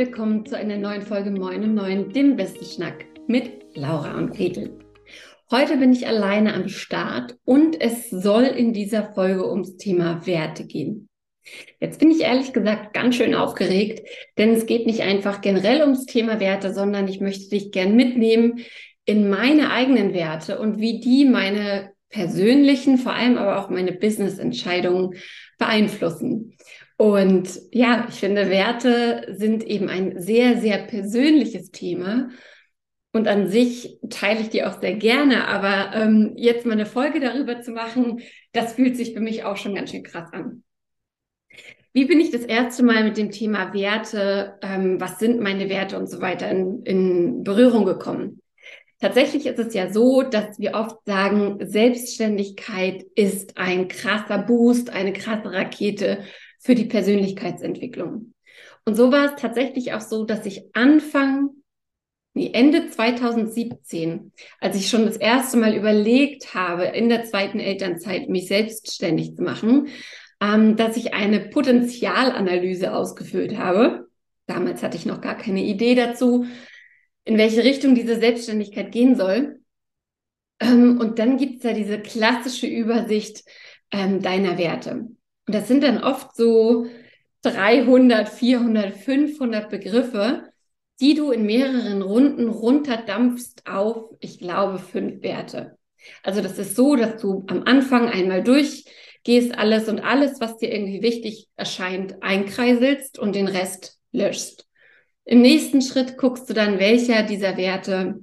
willkommen zu einer neuen Folge Moin um 9, dem besten Schnack mit Laura und Gretel. Heute bin ich alleine am Start und es soll in dieser Folge ums Thema Werte gehen. Jetzt bin ich ehrlich gesagt ganz schön aufgeregt, denn es geht nicht einfach generell ums Thema Werte, sondern ich möchte dich gern mitnehmen in meine eigenen Werte und wie die meine persönlichen, vor allem aber auch meine Business-Entscheidungen beeinflussen. Und ja, ich finde, Werte sind eben ein sehr, sehr persönliches Thema. Und an sich teile ich die auch sehr gerne, aber ähm, jetzt mal eine Folge darüber zu machen, das fühlt sich für mich auch schon ganz schön krass an. Wie bin ich das erste Mal mit dem Thema Werte, ähm, was sind meine Werte und so weiter in, in Berührung gekommen? Tatsächlich ist es ja so, dass wir oft sagen, Selbstständigkeit ist ein krasser Boost, eine krasse Rakete für die Persönlichkeitsentwicklung. Und so war es tatsächlich auch so, dass ich Anfang, nee, Ende 2017, als ich schon das erste Mal überlegt habe, in der zweiten Elternzeit mich selbstständig zu machen, ähm, dass ich eine Potenzialanalyse ausgefüllt habe. Damals hatte ich noch gar keine Idee dazu, in welche Richtung diese Selbstständigkeit gehen soll. Ähm, und dann gibt es ja diese klassische Übersicht ähm, deiner Werte. Und das sind dann oft so 300, 400, 500 Begriffe, die du in mehreren Runden runterdampfst auf, ich glaube, fünf Werte. Also das ist so, dass du am Anfang einmal durchgehst alles und alles, was dir irgendwie wichtig erscheint, einkreiselst und den Rest löschst. Im nächsten Schritt guckst du dann, welcher dieser Werte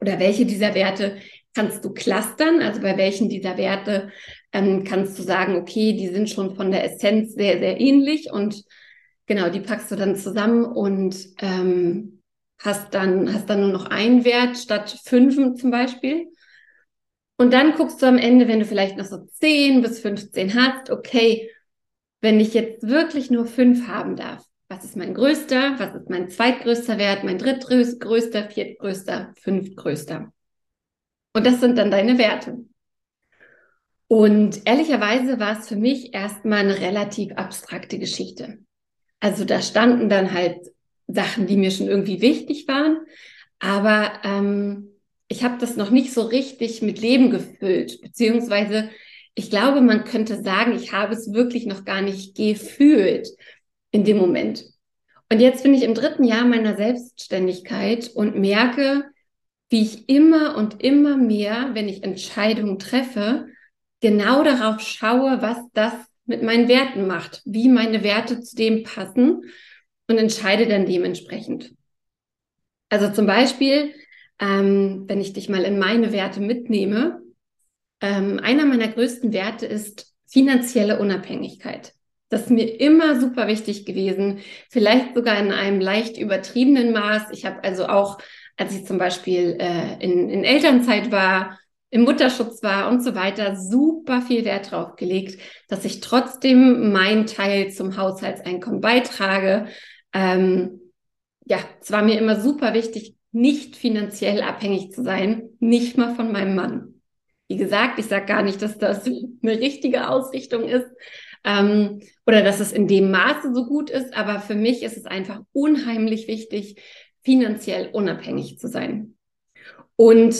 oder welche dieser Werte kannst du clustern, also bei welchen dieser Werte ähm, kannst du sagen, okay, die sind schon von der Essenz sehr, sehr ähnlich und genau, die packst du dann zusammen und ähm, hast dann, hast dann nur noch einen Wert statt fünf zum Beispiel. Und dann guckst du am Ende, wenn du vielleicht noch so 10 bis 15 hast, okay, wenn ich jetzt wirklich nur fünf haben darf, was ist mein größter, was ist mein zweitgrößter Wert, mein drittgrößter, viertgrößter, fünftgrößter. Und das sind dann deine Werte. Und ehrlicherweise war es für mich erstmal eine relativ abstrakte Geschichte. Also da standen dann halt Sachen, die mir schon irgendwie wichtig waren, aber ähm, ich habe das noch nicht so richtig mit Leben gefüllt, beziehungsweise ich glaube, man könnte sagen, ich habe es wirklich noch gar nicht gefühlt in dem Moment. Und jetzt bin ich im dritten Jahr meiner Selbstständigkeit und merke, wie ich immer und immer mehr, wenn ich Entscheidungen treffe, genau darauf schaue, was das mit meinen Werten macht, wie meine Werte zu dem passen und entscheide dann dementsprechend. Also zum Beispiel, ähm, wenn ich dich mal in meine Werte mitnehme, ähm, einer meiner größten Werte ist finanzielle Unabhängigkeit. Das ist mir immer super wichtig gewesen, vielleicht sogar in einem leicht übertriebenen Maß. Ich habe also auch, als ich zum Beispiel äh, in, in Elternzeit war, im Mutterschutz war und so weiter, super viel Wert drauf gelegt, dass ich trotzdem meinen Teil zum Haushaltseinkommen beitrage. Ähm, ja, es war mir immer super wichtig, nicht finanziell abhängig zu sein, nicht mal von meinem Mann. Wie gesagt, ich sage gar nicht, dass das eine richtige Ausrichtung ist ähm, oder dass es in dem Maße so gut ist, aber für mich ist es einfach unheimlich wichtig, finanziell unabhängig zu sein. Und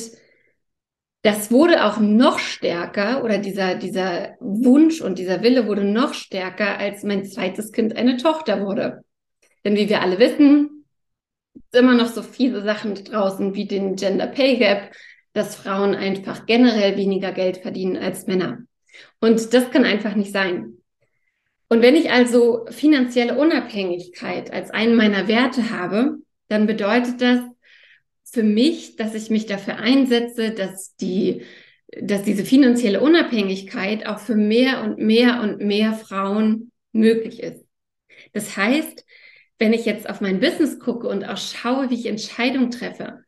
das wurde auch noch stärker oder dieser, dieser Wunsch und dieser Wille wurde noch stärker, als mein zweites Kind eine Tochter wurde. Denn wie wir alle wissen, ist immer noch so viele Sachen draußen wie den Gender Pay Gap, dass Frauen einfach generell weniger Geld verdienen als Männer. Und das kann einfach nicht sein. Und wenn ich also finanzielle Unabhängigkeit als einen meiner Werte habe, dann bedeutet das, für mich, dass ich mich dafür einsetze, dass die, dass diese finanzielle Unabhängigkeit auch für mehr und mehr und mehr Frauen möglich ist. Das heißt, wenn ich jetzt auf mein Business gucke und auch schaue, wie ich Entscheidungen treffe,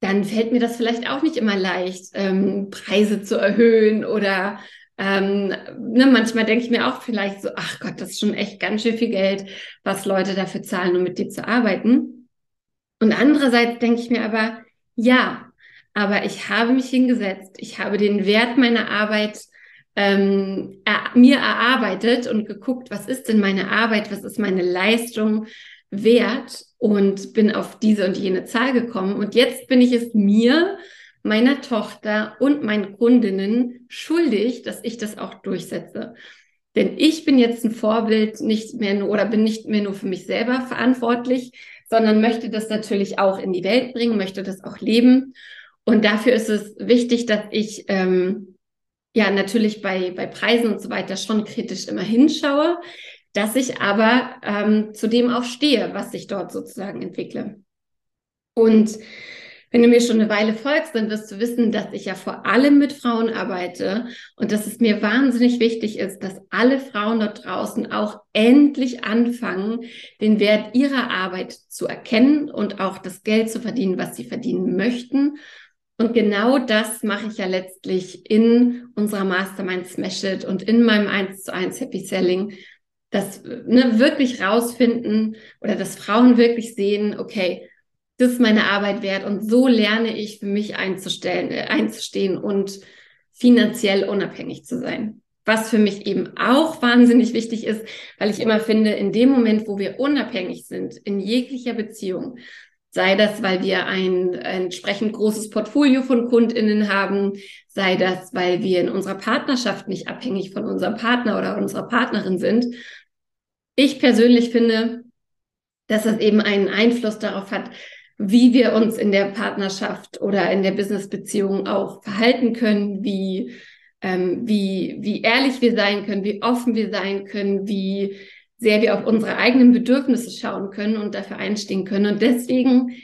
dann fällt mir das vielleicht auch nicht immer leicht, ähm, Preise zu erhöhen oder ähm, ne, manchmal denke ich mir auch vielleicht so, ach Gott, das ist schon echt ganz schön viel Geld, was Leute dafür zahlen, um mit dir zu arbeiten. Und andererseits denke ich mir aber, ja, aber ich habe mich hingesetzt, ich habe den Wert meiner Arbeit ähm, er, mir erarbeitet und geguckt, was ist denn meine Arbeit, was ist meine Leistung, wert und bin auf diese und jene Zahl gekommen. Und jetzt bin ich es mir, meiner Tochter und meinen Kundinnen schuldig, dass ich das auch durchsetze. Denn ich bin jetzt ein Vorbild nicht mehr nur oder bin nicht mehr nur für mich selber verantwortlich, sondern möchte das natürlich auch in die Welt bringen, möchte das auch leben. Und dafür ist es wichtig, dass ich ähm, ja natürlich bei, bei Preisen und so weiter schon kritisch immer hinschaue, dass ich aber ähm, zu dem auch stehe, was ich dort sozusagen entwickle. Und wenn du mir schon eine Weile folgst, dann wirst du wissen, dass ich ja vor allem mit Frauen arbeite und dass es mir wahnsinnig wichtig ist, dass alle Frauen dort draußen auch endlich anfangen, den Wert ihrer Arbeit zu erkennen und auch das Geld zu verdienen, was sie verdienen möchten. Und genau das mache ich ja letztlich in unserer Mastermind Smash It und in meinem 1 zu 1 Happy Selling, dass ne, wirklich rausfinden oder dass Frauen wirklich sehen, okay, das ist meine Arbeit wert und so lerne ich für mich einzustellen, äh, einzustehen und finanziell unabhängig zu sein. Was für mich eben auch wahnsinnig wichtig ist, weil ich immer finde, in dem Moment, wo wir unabhängig sind, in jeglicher Beziehung, sei das, weil wir ein, ein entsprechend großes Portfolio von KundInnen haben, sei das, weil wir in unserer Partnerschaft nicht abhängig von unserem Partner oder unserer Partnerin sind. Ich persönlich finde, dass das eben einen Einfluss darauf hat, wie wir uns in der Partnerschaft oder in der Businessbeziehung auch verhalten können, wie, ähm, wie, wie ehrlich wir sein können, wie offen wir sein können, wie sehr wir auf unsere eigenen Bedürfnisse schauen können und dafür einstehen können. Und deswegen,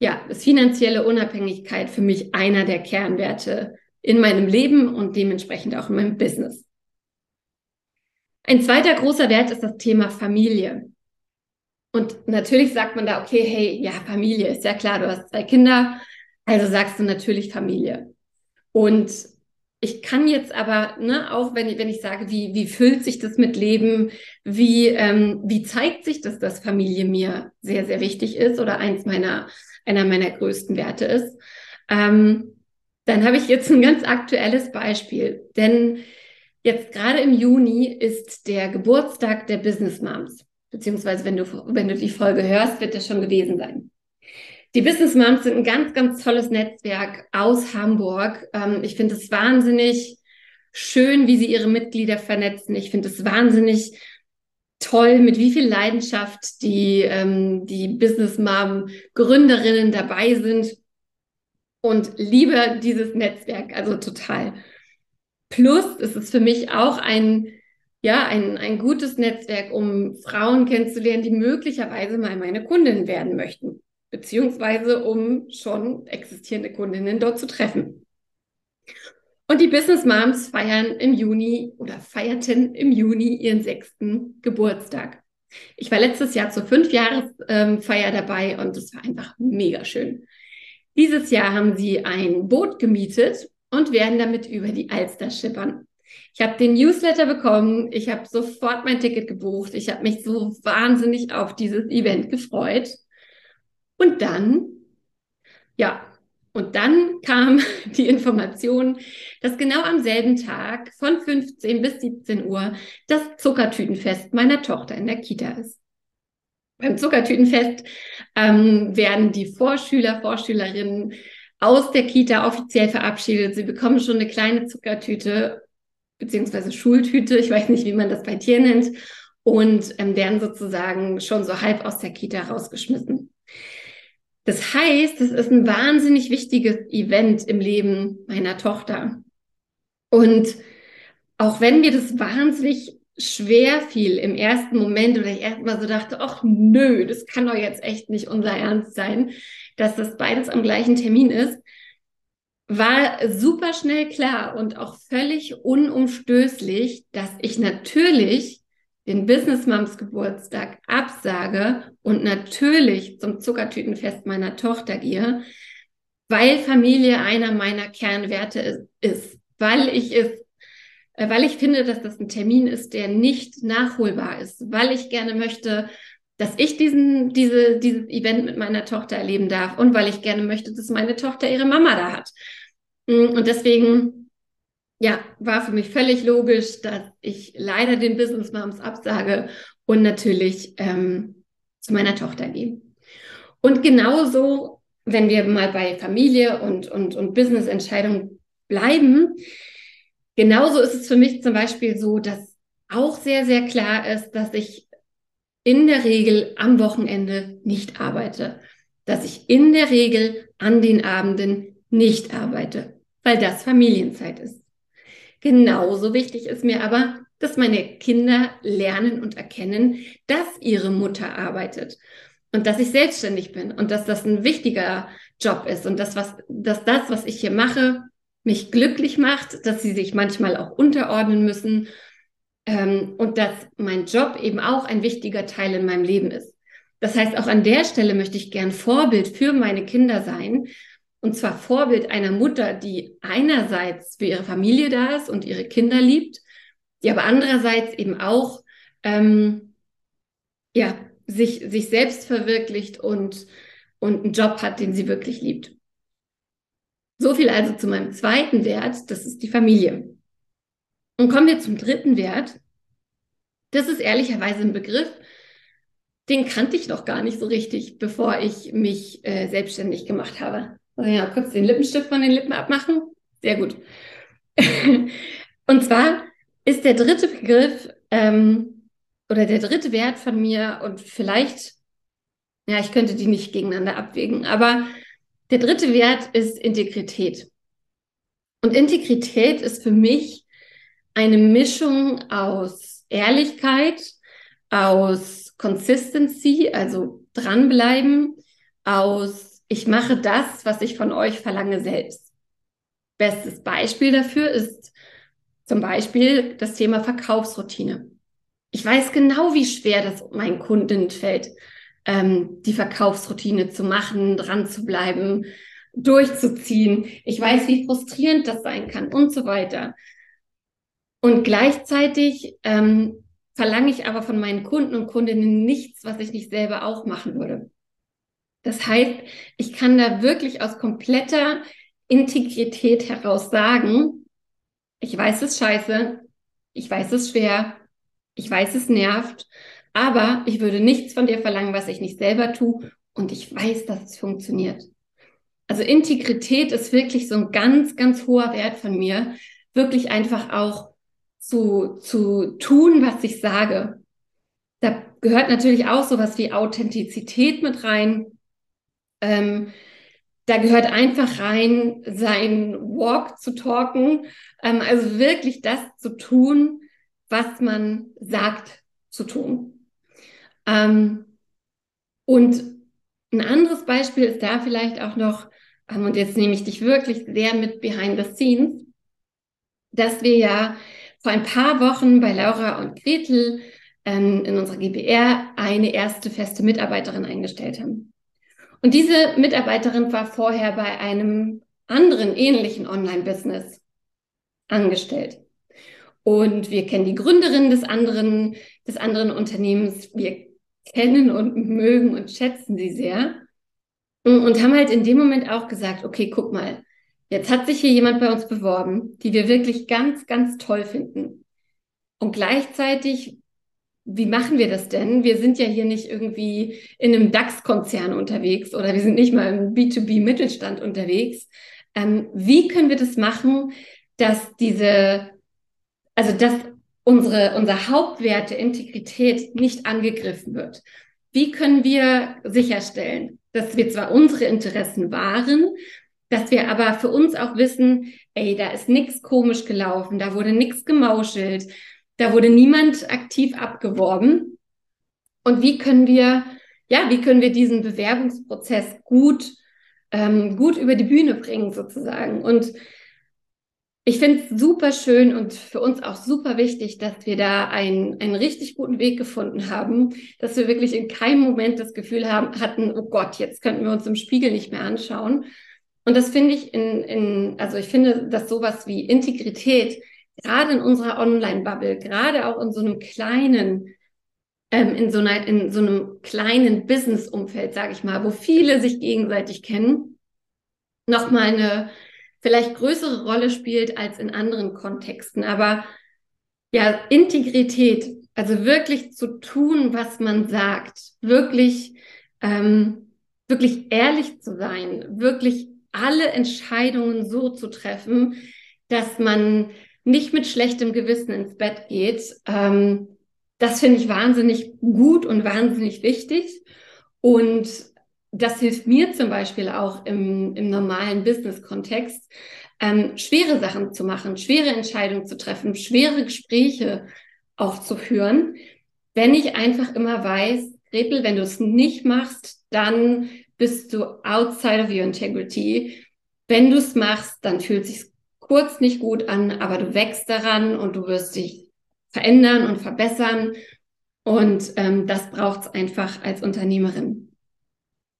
ja, ist finanzielle Unabhängigkeit für mich einer der Kernwerte in meinem Leben und dementsprechend auch in meinem Business. Ein zweiter großer Wert ist das Thema Familie. Und natürlich sagt man da, okay, hey, ja, Familie ist ja klar, du hast zwei Kinder, also sagst du natürlich Familie. Und ich kann jetzt aber, ne, auch wenn ich, wenn ich sage, wie, wie füllt sich das mit Leben, wie, ähm, wie zeigt sich das, dass Familie mir sehr, sehr wichtig ist oder eins meiner, einer meiner größten Werte ist, ähm, dann habe ich jetzt ein ganz aktuelles Beispiel. Denn jetzt gerade im Juni ist der Geburtstag der Business Moms beziehungsweise wenn du, wenn du die Folge hörst, wird das schon gewesen sein. Die Business Moms sind ein ganz, ganz tolles Netzwerk aus Hamburg. Ähm, ich finde es wahnsinnig schön, wie sie ihre Mitglieder vernetzen. Ich finde es wahnsinnig toll, mit wie viel Leidenschaft die, ähm, die Business Mom Gründerinnen dabei sind und liebe dieses Netzwerk, also total. Plus ist es für mich auch ein ja, ein, ein gutes Netzwerk, um Frauen kennenzulernen, die möglicherweise mal meine Kundin werden möchten, beziehungsweise um schon existierende Kundinnen dort zu treffen. Und die Business Moms feiern im Juni oder feierten im Juni ihren sechsten Geburtstag. Ich war letztes Jahr zur Fünfjahresfeier dabei und es war einfach mega schön. Dieses Jahr haben sie ein Boot gemietet und werden damit über die Alster schippern. Ich habe den Newsletter bekommen, ich habe sofort mein Ticket gebucht, ich habe mich so wahnsinnig auf dieses Event gefreut. Und dann, ja, und dann kam die Information, dass genau am selben Tag von 15 bis 17 Uhr das Zuckertütenfest meiner Tochter in der Kita ist. Beim Zuckertütenfest ähm, werden die Vorschüler, Vorschülerinnen aus der Kita offiziell verabschiedet. Sie bekommen schon eine kleine Zuckertüte beziehungsweise Schultüte, ich weiß nicht, wie man das bei Tieren nennt, und ähm, werden sozusagen schon so halb aus der Kita rausgeschmissen. Das heißt, es ist ein wahnsinnig wichtiges Event im Leben meiner Tochter. Und auch wenn mir das wahnsinnig schwer fiel im ersten Moment oder ich erstmal so dachte, ach nö, das kann doch jetzt echt nicht unser Ernst sein, dass das beides am gleichen Termin ist, war super schnell klar und auch völlig unumstößlich, dass ich natürlich den Business Moms Geburtstag absage und natürlich zum Zuckertütenfest meiner Tochter gehe, weil Familie einer meiner Kernwerte ist, weil ich es äh, weil ich finde, dass das ein Termin ist, der nicht nachholbar ist, weil ich gerne möchte, dass ich diesen, diese, dieses Event mit meiner Tochter erleben darf und weil ich gerne möchte, dass meine Tochter ihre Mama da hat. Mm, und deswegen, ja, war für mich völlig logisch, dass ich leider den Business Moms absage und natürlich ähm, zu meiner Tochter gehe. Und genauso, wenn wir mal bei Familie und, und, und Business-Entscheidungen bleiben, genauso ist es für mich zum Beispiel so, dass auch sehr, sehr klar ist, dass ich in der Regel am Wochenende nicht arbeite. Dass ich in der Regel an den Abenden nicht arbeite, weil das Familienzeit ist. Genauso wichtig ist mir aber, dass meine Kinder lernen und erkennen, dass ihre Mutter arbeitet und dass ich selbstständig bin und dass das ein wichtiger Job ist und dass, was, dass das, was ich hier mache, mich glücklich macht, dass sie sich manchmal auch unterordnen müssen ähm, und dass mein Job eben auch ein wichtiger Teil in meinem Leben ist. Das heißt, auch an der Stelle möchte ich gern Vorbild für meine Kinder sein. Und zwar Vorbild einer Mutter, die einerseits für ihre Familie da ist und ihre Kinder liebt, die aber andererseits eben auch ähm, ja, sich, sich selbst verwirklicht und, und einen Job hat, den sie wirklich liebt. So viel also zu meinem zweiten Wert, das ist die Familie. Und kommen wir zum dritten Wert. Das ist ehrlicherweise ein Begriff, den kannte ich noch gar nicht so richtig, bevor ich mich äh, selbstständig gemacht habe. Also ja, kurz den Lippenstift von den Lippen abmachen. Sehr gut. und zwar ist der dritte Begriff ähm, oder der dritte Wert von mir und vielleicht, ja, ich könnte die nicht gegeneinander abwägen, aber der dritte Wert ist Integrität. Und Integrität ist für mich eine Mischung aus Ehrlichkeit, aus Consistency, also dranbleiben, aus ich mache das, was ich von euch verlange selbst. Bestes Beispiel dafür ist zum Beispiel das Thema Verkaufsroutine. Ich weiß genau, wie schwer das meinen Kunden fällt, ähm, die Verkaufsroutine zu machen, dran zu bleiben, durchzuziehen. Ich weiß, wie frustrierend das sein kann und so weiter. Und gleichzeitig ähm, verlange ich aber von meinen Kunden und Kundinnen nichts, was ich nicht selber auch machen würde. Das heißt, ich kann da wirklich aus kompletter Integrität heraus sagen, ich weiß es scheiße, ich weiß es schwer, ich weiß es nervt, aber ich würde nichts von dir verlangen, was ich nicht selber tue und ich weiß, dass es funktioniert. Also Integrität ist wirklich so ein ganz, ganz hoher Wert von mir, wirklich einfach auch zu, zu tun, was ich sage. Da gehört natürlich auch sowas wie Authentizität mit rein. Ähm, da gehört einfach rein, sein Walk zu talken, ähm, also wirklich das zu tun, was man sagt zu tun. Ähm, und ein anderes Beispiel ist da vielleicht auch noch, ähm, und jetzt nehme ich dich wirklich sehr mit behind the scenes, dass wir ja vor ein paar Wochen bei Laura und Gretel ähm, in unserer GBR eine erste feste Mitarbeiterin eingestellt haben. Und diese Mitarbeiterin war vorher bei einem anderen ähnlichen Online-Business angestellt. Und wir kennen die Gründerin des anderen, des anderen Unternehmens. Wir kennen und mögen und schätzen sie sehr. Und haben halt in dem Moment auch gesagt, okay, guck mal, jetzt hat sich hier jemand bei uns beworben, die wir wirklich ganz, ganz toll finden. Und gleichzeitig wie machen wir das denn? Wir sind ja hier nicht irgendwie in einem DAX-Konzern unterwegs oder wir sind nicht mal im B2B-Mittelstand unterwegs. Ähm, wie können wir das machen, dass diese, also dass unsere, unser Hauptwerte Integrität nicht angegriffen wird? Wie können wir sicherstellen, dass wir zwar unsere Interessen wahren, dass wir aber für uns auch wissen, ey, da ist nichts komisch gelaufen, da wurde nichts gemauschelt, da wurde niemand aktiv abgeworben. Und wie können wir, ja, wie können wir diesen Bewerbungsprozess gut, ähm, gut über die Bühne bringen sozusagen? Und ich finde es super schön und für uns auch super wichtig, dass wir da einen, einen richtig guten Weg gefunden haben, dass wir wirklich in keinem Moment das Gefühl haben, hatten, oh Gott, jetzt könnten wir uns im Spiegel nicht mehr anschauen. Und das finde ich in, in, also ich finde, dass sowas wie Integrität gerade in unserer Online-Bubble, gerade auch in so einem kleinen, ähm, in so einer, in so einem kleinen Business-Umfeld, sage ich mal, wo viele sich gegenseitig kennen, nochmal eine vielleicht größere Rolle spielt als in anderen Kontexten. Aber ja, Integrität Also wirklich zu tun, was man sagt, wirklich, ähm, wirklich ehrlich zu sein, wirklich alle Entscheidungen so zu treffen, dass man nicht mit schlechtem Gewissen ins Bett geht. Ähm, das finde ich wahnsinnig gut und wahnsinnig wichtig. Und das hilft mir zum Beispiel auch im, im normalen Business-Kontext, ähm, schwere Sachen zu machen, schwere Entscheidungen zu treffen, schwere Gespräche auch zu führen, wenn ich einfach immer weiß, Gretel, wenn du es nicht machst, dann bist du outside of your integrity. Wenn du es machst, dann fühlt sich kurz nicht gut an, aber du wächst daran und du wirst dich verändern und verbessern. Und ähm, das braucht es einfach als Unternehmerin.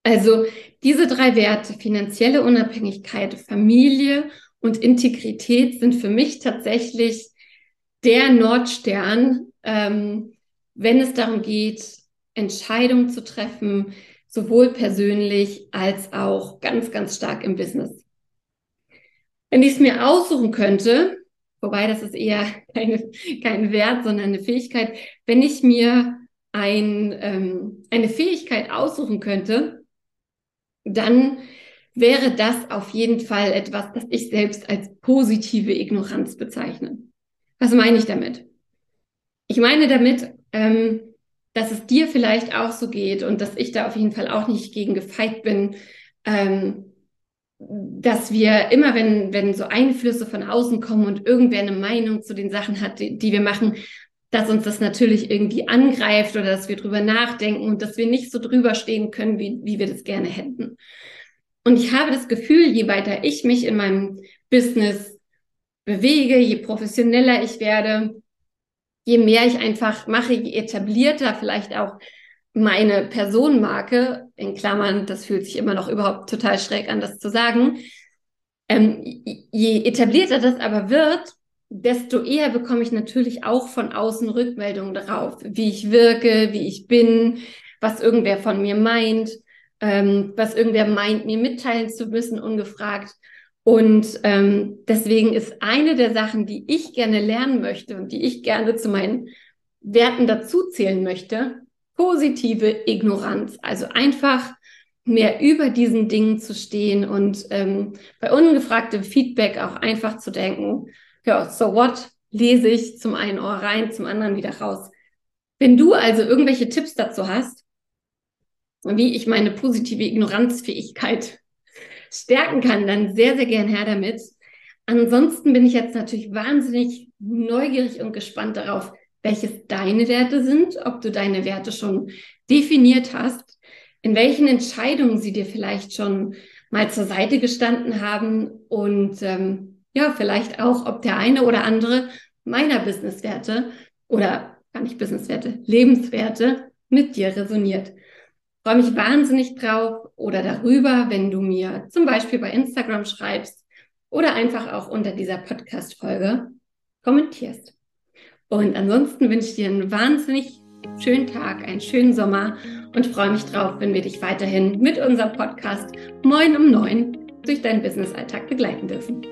Also diese drei Werte, finanzielle Unabhängigkeit, Familie und Integrität sind für mich tatsächlich der Nordstern, ähm, wenn es darum geht, Entscheidungen zu treffen, sowohl persönlich als auch ganz, ganz stark im Business. Wenn ich es mir aussuchen könnte, wobei das ist eher keine, kein Wert, sondern eine Fähigkeit, wenn ich mir ein, ähm, eine Fähigkeit aussuchen könnte, dann wäre das auf jeden Fall etwas, das ich selbst als positive Ignoranz bezeichne. Was meine ich damit? Ich meine damit, ähm, dass es dir vielleicht auch so geht und dass ich da auf jeden Fall auch nicht gegen gefeit bin, ähm, dass wir immer, wenn, wenn so Einflüsse von außen kommen und irgendwer eine Meinung zu den Sachen hat, die, die wir machen, dass uns das natürlich irgendwie angreift oder dass wir drüber nachdenken und dass wir nicht so drüber stehen können, wie, wie wir das gerne hätten. Und ich habe das Gefühl, je weiter ich mich in meinem Business bewege, je professioneller ich werde, je mehr ich einfach mache, je etablierter vielleicht auch meine Personenmarke, in Klammern, das fühlt sich immer noch überhaupt total schräg an, das zu sagen, ähm, je etablierter das aber wird, desto eher bekomme ich natürlich auch von außen Rückmeldungen darauf, wie ich wirke, wie ich bin, was irgendwer von mir meint, ähm, was irgendwer meint, mir mitteilen zu müssen, ungefragt. Und ähm, deswegen ist eine der Sachen, die ich gerne lernen möchte und die ich gerne zu meinen Werten dazuzählen möchte, positive Ignoranz. Also einfach mehr über diesen Dingen zu stehen und ähm, bei ungefragtem Feedback auch einfach zu denken, ja, so what, lese ich zum einen Ohr rein, zum anderen wieder raus. Wenn du also irgendwelche Tipps dazu hast, wie ich meine positive Ignoranzfähigkeit stärken kann, dann sehr, sehr gern her damit. Ansonsten bin ich jetzt natürlich wahnsinnig neugierig und gespannt darauf, welches deine Werte sind, ob du deine Werte schon definiert hast, in welchen Entscheidungen sie dir vielleicht schon mal zur Seite gestanden haben und ähm, ja, vielleicht auch, ob der eine oder andere meiner Businesswerte oder gar nicht Businesswerte, Lebenswerte mit dir resoniert. Ich freue mich wahnsinnig drauf oder darüber, wenn du mir zum Beispiel bei Instagram schreibst oder einfach auch unter dieser Podcast-Folge kommentierst. Und ansonsten wünsche ich dir einen wahnsinnig schönen Tag, einen schönen Sommer und freue mich drauf, wenn wir dich weiterhin mit unserem Podcast Moin um Neun durch deinen Business-Alltag begleiten dürfen.